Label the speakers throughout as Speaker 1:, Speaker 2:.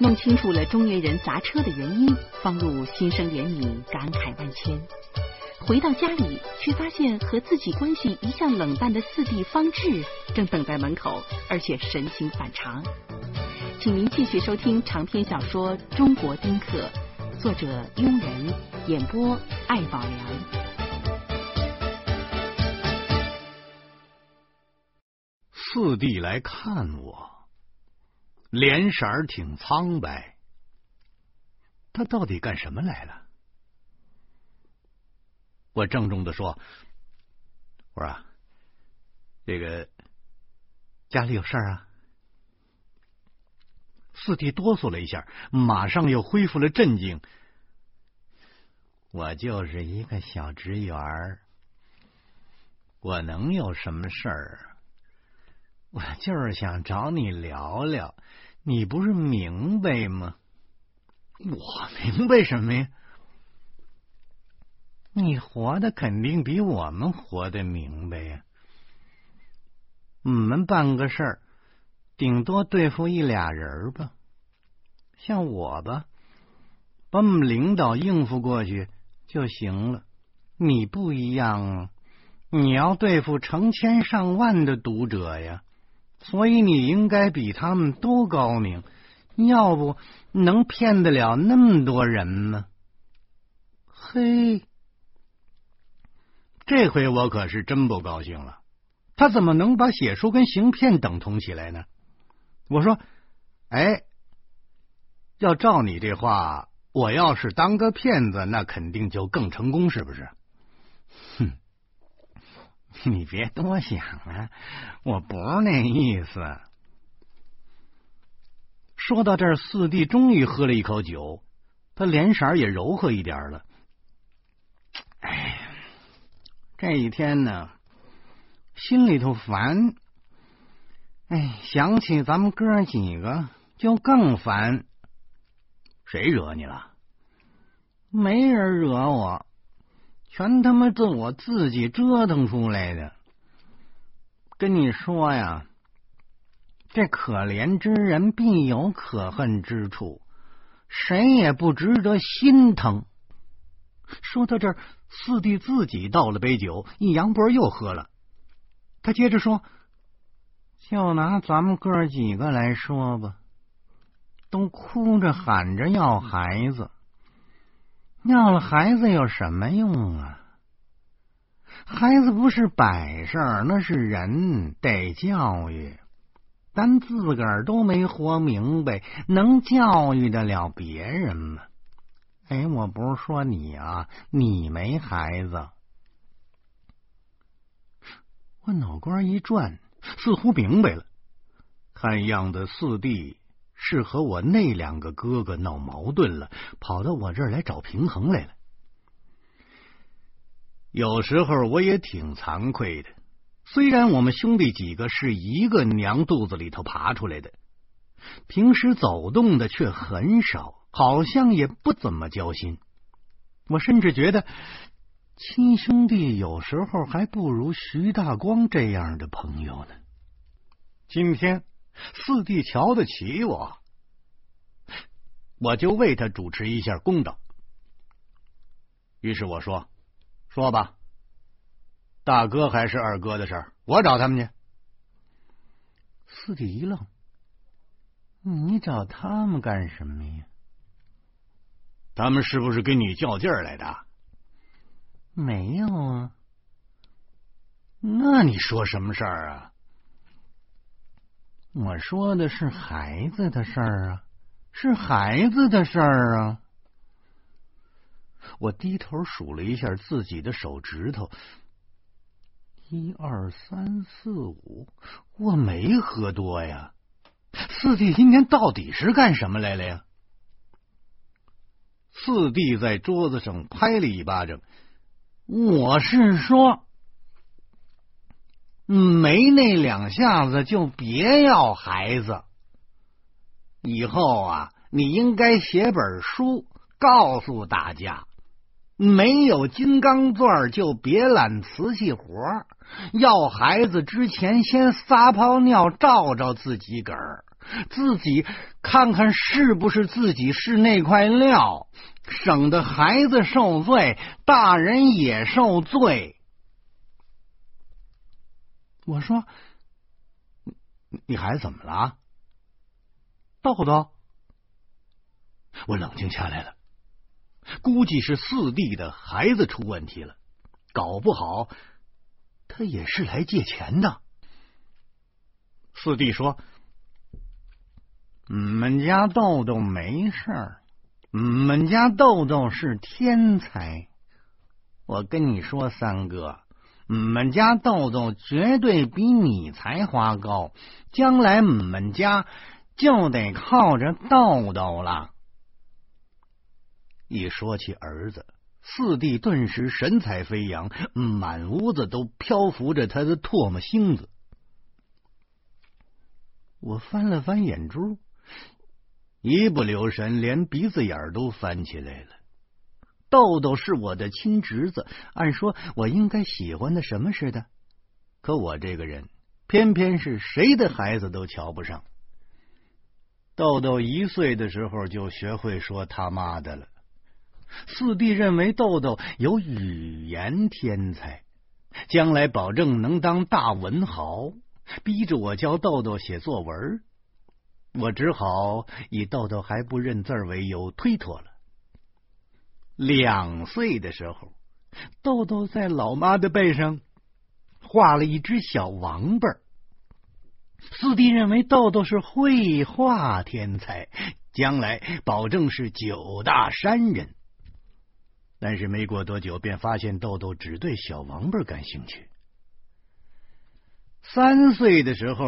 Speaker 1: 弄清楚了中年人砸车的原因，方露心生怜悯，感慨万千。回到家里，却发现和自己关系一向冷淡的四弟方志正等在门口，而且神情反常。请您继续收听长篇小说《中国丁克》，作者庸人，演播艾宝良。
Speaker 2: 四弟来看我，脸色儿挺苍白。他到底干什么来了？我郑重的说：“我说，这个家里有事儿啊。”四弟哆嗦了一下，马上又恢复了镇静。我就是一个小职员，我能有什么事儿？我就是想找你聊聊，你不是明白吗？我明白什么呀？你活的肯定比我们活的明白呀。我们办个事儿，顶多对付一俩人吧。像我吧，把我们领导应付过去就行了。你不一样啊，你要对付成千上万的读者呀。所以你应该比他们都高明，要不能骗得了那么多人吗？嘿，这回我可是真不高兴了。他怎么能把写书跟行骗等同起来呢？我说，哎，要照你这话，我要是当个骗子，那肯定就更成功，是不是？你别多想啊，我不是那意思。说到这儿，四弟终于喝了一口酒，他脸色也柔和一点了。哎，这一天呢，心里头烦。哎，想起咱们哥几个就更烦。谁惹你了？没人惹我。全他妈是我自己折腾出来的。跟你说呀，这可怜之人必有可恨之处，谁也不值得心疼。说到这儿，四弟自己倒了杯酒，一扬脖又喝了。他接着说：“就拿咱们哥几个来说吧，都哭着喊着要孩子。”要了孩子有什么用啊？孩子不是摆设，那是人，得教育。咱自个儿都没活明白，能教育得了别人吗？哎，我不是说你啊，你没孩子。我脑瓜一转，似乎明白了。看样子四弟。是和我那两个哥哥闹矛盾了，跑到我这儿来找平衡来了。有时候我也挺惭愧的，虽然我们兄弟几个是一个娘肚子里头爬出来的，平时走动的却很少，好像也不怎么交心。我甚至觉得亲兄弟有时候还不如徐大光这样的朋友呢。今天。四弟瞧得起我，我就为他主持一下公道。于是我说：“说吧，大哥还是二哥的事儿，我找他们去。”四弟一愣：“你找他们干什么呀？他们是不是跟你较劲儿来的？”“没有啊。”“那你说什么事儿啊？”我说的是孩子的事儿啊，是孩子的事儿啊。我低头数了一下自己的手指头，一二三四五，我没喝多呀。四弟今天到底是干什么来了呀？四弟在桌子上拍了一巴掌，我是说。没那两下子就别要孩子。以后啊，你应该写本书，告诉大家：没有金刚钻就别揽瓷器活要孩子之前先撒泡尿照照自己个儿，自己看看是不是自己是那块料，省得孩子受罪，大人也受罪。我说：“你孩子怎么了？”豆豆，我冷静下来了，估计是四弟的孩子出问题了，搞不好他也是来借钱的。四弟说：“我们家豆豆没事儿，我们家豆豆是天才。我跟你说，三哥，我们家豆豆绝对比你才华高，将来我们家就得靠着豆豆了。”一说起儿子，四弟顿时神采飞扬，满屋子都漂浮着他的唾沫星子。我翻了翻眼珠，一不留神连鼻子眼都翻起来了。豆豆是我的亲侄子，按说我应该喜欢的什么似的，可我这个人偏偏是谁的孩子都瞧不上。豆豆一岁的时候就学会说他妈的了。四弟认为豆豆有语言天才，将来保证能当大文豪。逼着我教豆豆写作文，我只好以豆豆还不认字为由推脱了。两岁的时候，豆豆在老妈的背上画了一只小王八。四弟认为豆豆是绘画天才，将来保证是九大山人。但是没过多久，便发现豆豆只对小王八感兴趣。三岁的时候，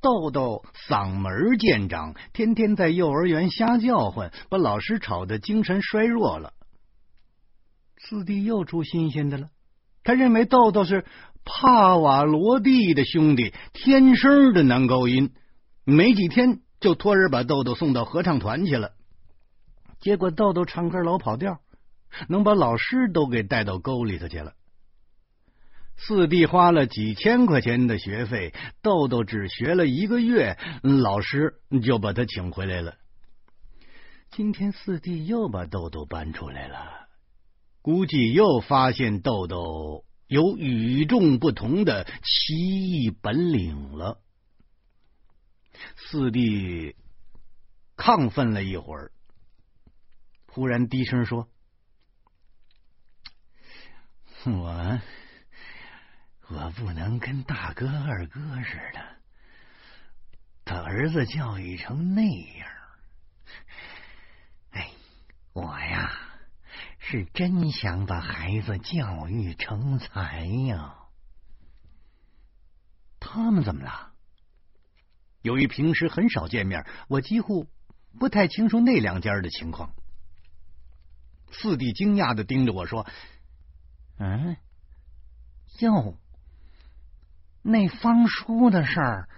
Speaker 2: 豆豆嗓门见长，天天在幼儿园瞎叫唤，把老师吵得精神衰弱了。四弟又出新鲜的了，他认为豆豆是帕瓦罗蒂的兄弟，天生的男高音，没几天就托人把豆豆送到合唱团去了。结果豆豆唱歌老跑调，能把老师都给带到沟里头去了。四弟花了几千块钱的学费，豆豆只学了一个月，老师就把他请回来了。今天四弟又把豆豆搬出来了，估计又发现豆豆有与众不同的奇异本领了。四弟亢奋了一会儿，忽然低声说：“我。”我不能跟大哥二哥似的，把儿子教育成那样。哎，我呀，是真想把孩子教育成才呀。他们怎么了？由于平时很少见面，我几乎不太清楚那两家的情况。四弟惊讶的盯着我说：“嗯，哟。”那方叔的事儿，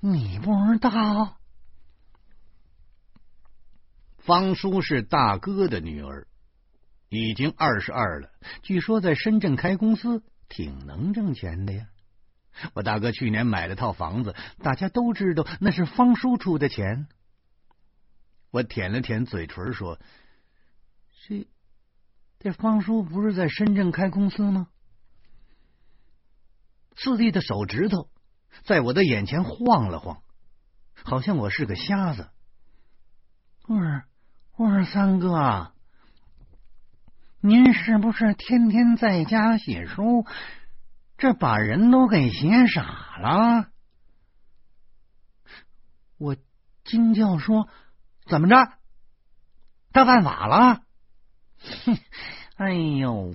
Speaker 2: 你不知道？方叔是大哥的女儿，已经二十二了，据说在深圳开公司，挺能挣钱的呀。我大哥去年买了套房子，大家都知道那是方叔出的钱。我舔了舔嘴唇，说：“这这方叔不是在深圳开公司吗？”四弟的手指头在我的眼前晃了晃，好像我是个瞎子。我说：“我说三哥，您是不是天天在家写书，这把人都给写傻了？”我惊叫说：“怎么着？他犯法了？”哼，哎呦！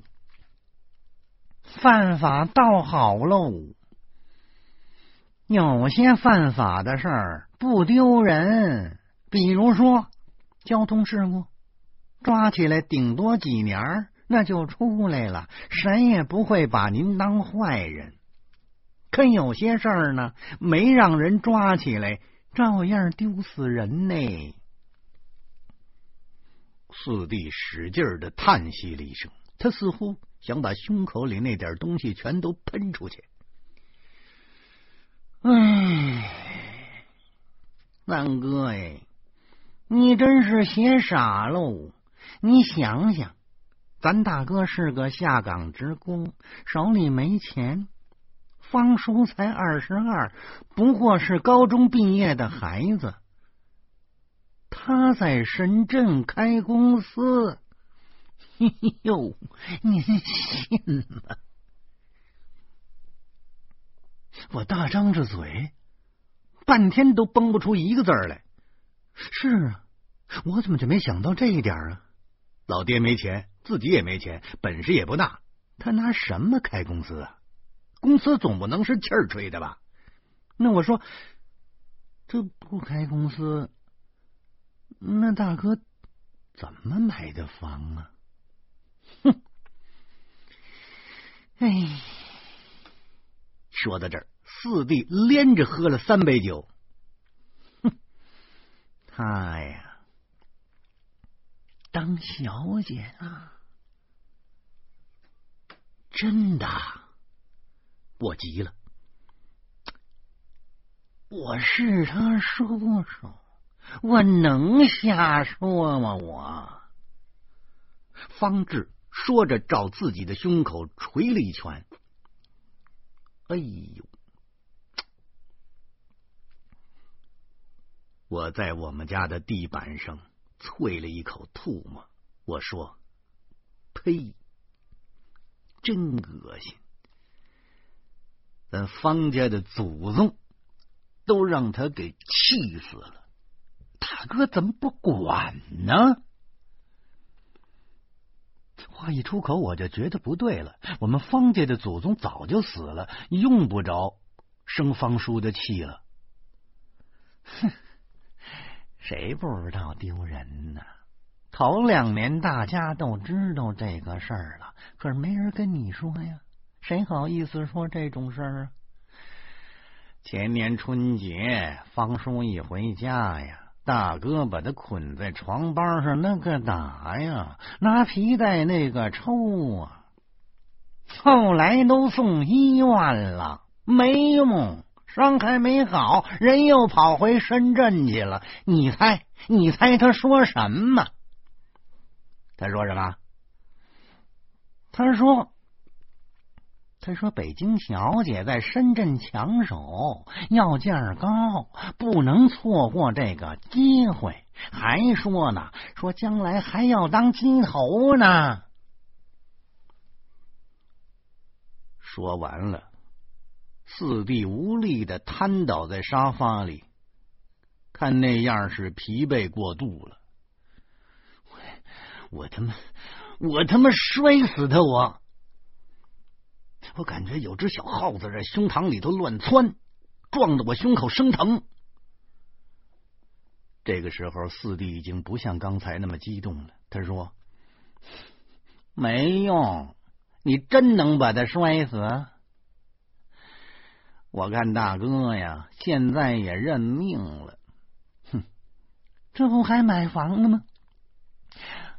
Speaker 2: 犯法倒好喽，有些犯法的事儿不丢人，比如说交通事故，抓起来顶多几年，那就出来了，谁也不会把您当坏人。可有些事儿呢，没让人抓起来，照样丢死人呢。四弟使劲的叹息了一声，他似乎。想把胸口里那点东西全都喷出去。唉，三哥哎，你真是写傻喽！你想想，咱大哥是个下岗职工，手里没钱。方叔才二十二，不过是高中毕业的孩子。他在深圳开公司，嘿呦，您信吗？我大张着嘴。半天都蹦不出一个字来。是啊，我怎么就没想到这一点啊？老爹没钱，自己也没钱，本事也不大，他拿什么开公司啊？公司总不能是气儿吹的吧？那我说，这不开公司，那大哥怎么买的房啊？哼！哎，说到这儿。四弟连着喝了三杯酒，哼，他呀，当小姐啊，真的，我急了，我是他叔叔，我能瞎说吗？我，方志说着，照自己的胸口捶了一拳，哎呦！我在我们家的地板上啐了一口唾沫，我说：“呸，真恶心！咱方家的祖宗都让他给气死了，大哥怎么不管呢？”话一出口，我就觉得不对了。我们方家的祖宗早就死了，用不着生方叔的气了。哼！谁不知道丢人呢？头两年大家都知道这个事儿了，可是没人跟你说呀，谁好意思说这种事儿啊？前年春节，方叔一回家呀，大哥把他捆在床帮上，那个打呀，拿皮带那个抽啊，后来都送医院了，没用。伤还没好，人又跑回深圳去了。你猜，你猜他说什么？他说什么？他说：“他说北京小姐在深圳抢手，要价高，不能错过这个机会。还说呢，说将来还要当鸡头呢。”说完了。四弟无力的瘫倒在沙发里，看那样是疲惫过度了。我我他妈我他妈摔死他！我我感觉有只小耗子在胸膛里头乱窜，撞得我胸口生疼。这个时候，四弟已经不像刚才那么激动了。他说：“没用，你真能把他摔死。”我看大哥呀，现在也认命了。哼，这不还买房了吗？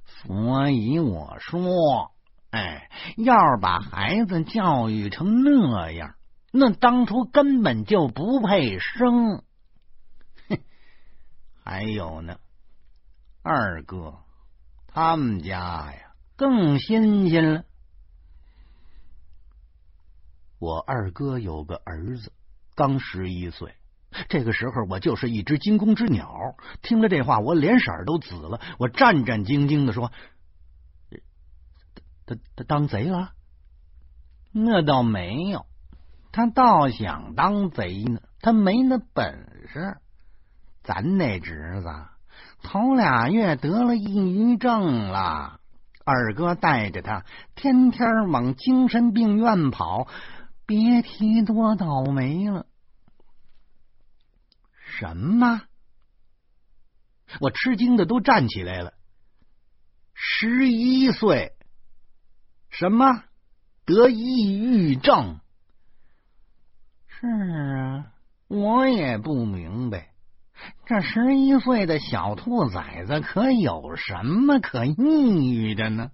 Speaker 2: 所以我说，哎，要是把孩子教育成那样，那当初根本就不配生。哼，还有呢，二哥他们家呀，更新鲜了。我二哥有个儿子，刚十一岁。这个时候，我就是一只惊弓之鸟。听了这话，我脸色都紫了。我战战兢兢的说：“他他当贼了？那倒没有，他倒想当贼呢。他没那本事。咱那侄子头俩月得了抑郁症了，二哥带着他天天往精神病院跑。”别提多倒霉了！什么？我吃惊的都站起来了。十一岁，什么得抑郁症？是啊，我也不明白，这十一岁的小兔崽子可有什么可抑郁的呢？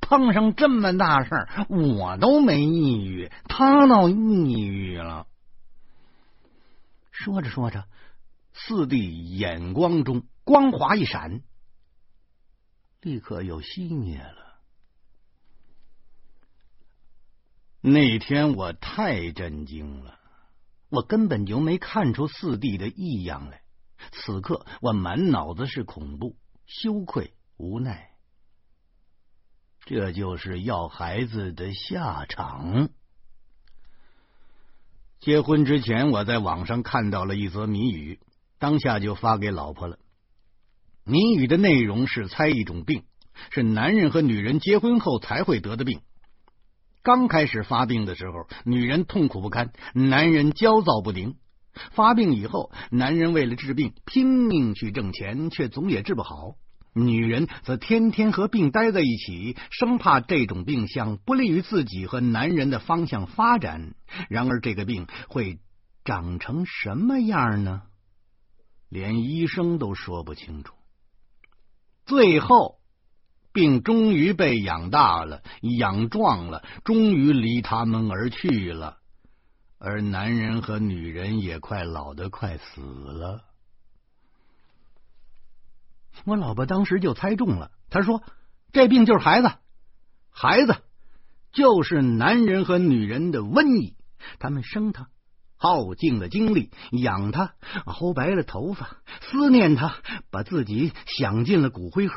Speaker 2: 碰上这么大事儿，我都没抑郁，他倒抑郁了。说着说着，四弟眼光中光华一闪，立刻又熄灭了。那天我太震惊了，我根本就没看出四弟的异样来。此刻我满脑子是恐怖、羞愧、无奈，这就是要孩子的下场。结婚之前，我在网上看到了一则谜语，当下就发给老婆了。谜语的内容是猜一种病，是男人和女人结婚后才会得的病。刚开始发病的时候，女人痛苦不堪，男人焦躁不宁。发病以后，男人为了治病拼命去挣钱，却总也治不好；女人则天天和病待在一起，生怕这种病向不利于自己和男人的方向发展。然而，这个病会长成什么样呢？连医生都说不清楚。最后。病终于被养大了，养壮了，终于离他们而去了。而男人和女人也快老得快死了。我老婆当时就猜中了，她说：“这病就是孩子，孩子就是男人和女人的瘟疫。他们生他，耗尽了精力养他，熬白了头发，思念他，把自己想进了骨灰盒。”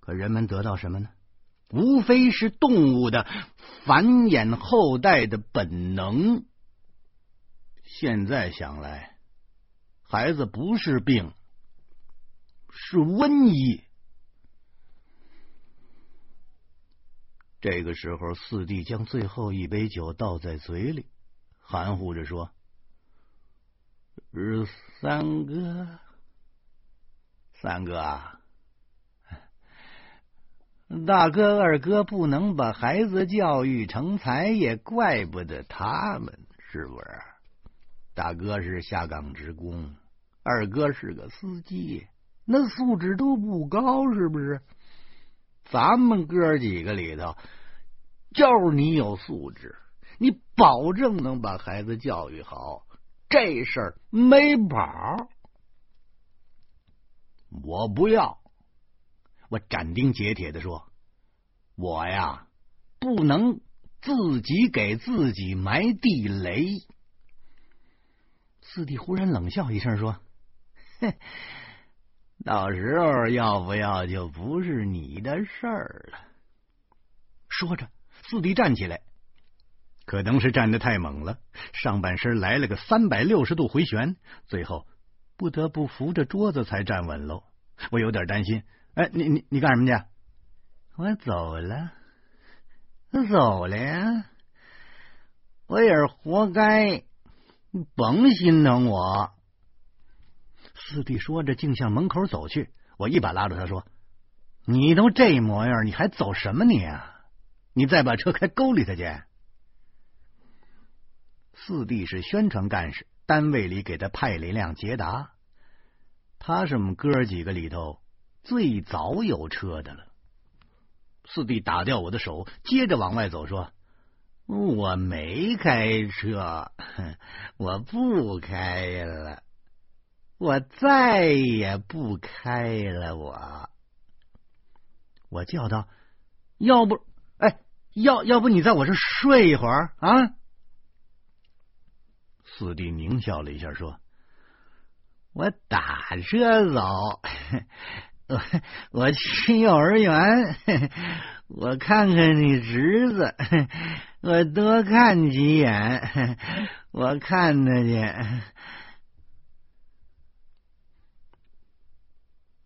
Speaker 2: 可人们得到什么呢？无非是动物的繁衍后代的本能。现在想来，孩子不是病，是瘟疫。这个时候，四弟将最后一杯酒倒在嘴里，含糊着说：“三哥，三哥。”大哥、二哥不能把孩子教育成才，也怪不得他们，是不是？大哥是下岗职工，二哥是个司机，那素质都不高，是不是？咱们哥几个里头，就是你有素质，你保证能把孩子教育好，这事儿没跑。我不要。我斩钉截铁的说：“我呀，不能自己给自己埋地雷。”四弟忽然冷笑一声说：“哼，到时候要不要就不是你的事儿了。”说着，四弟站起来，可能是站的太猛了，上半身来了个三百六十度回旋，最后不得不扶着桌子才站稳喽。我有点担心。哎，你你你干什么去？我走了，我走了呀。我也是活该，你甭心疼我。四弟说着，竟向门口走去。我一把拉住他说：“你都这模样，你还走什么你啊？你再把车开沟里头去。”四弟是宣传干事，单位里给他派了一辆捷达，他是我们哥几个里头。最早有车的了，四弟打掉我的手，接着往外走，说：“我没开车，我不开了，我再也不开了。”我，我叫道：“要不，哎，要要不你在我这睡一会儿啊？”四弟狞笑了一下，说：“我打车走。”我我去幼儿园，我看看你侄子，我多看几眼，我看他去。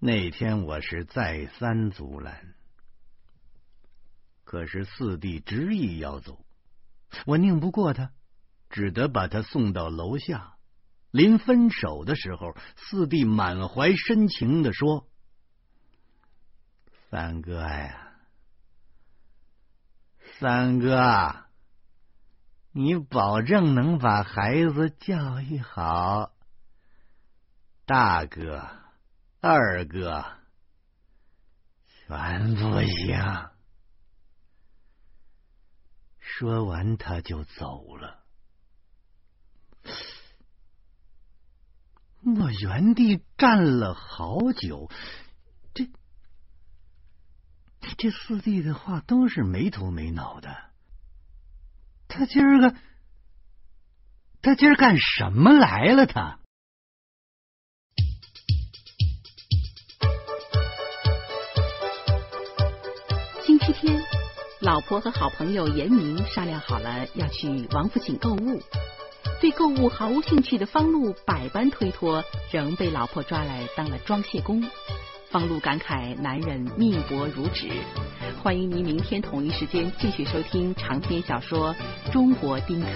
Speaker 2: 那天我是再三阻拦，可是四弟执意要走，我拧不过他，只得把他送到楼下。临分手的时候，四弟满怀深情的说。三哥呀，三哥，你保证能把孩子教育好。大哥、二哥，全不行。说完，他就走了。我原地站了好久，这这四弟的话都是没头没脑的。他今儿个，他今儿干什么来了？他。
Speaker 1: 老婆和好朋友严明商量好了要去王府井购物。对购物毫无兴趣的方路百般推脱，仍被老婆抓来当了装卸工。方路感慨男人命薄如纸。欢迎您明天同一时间继续收听长篇小说《中国丁克》。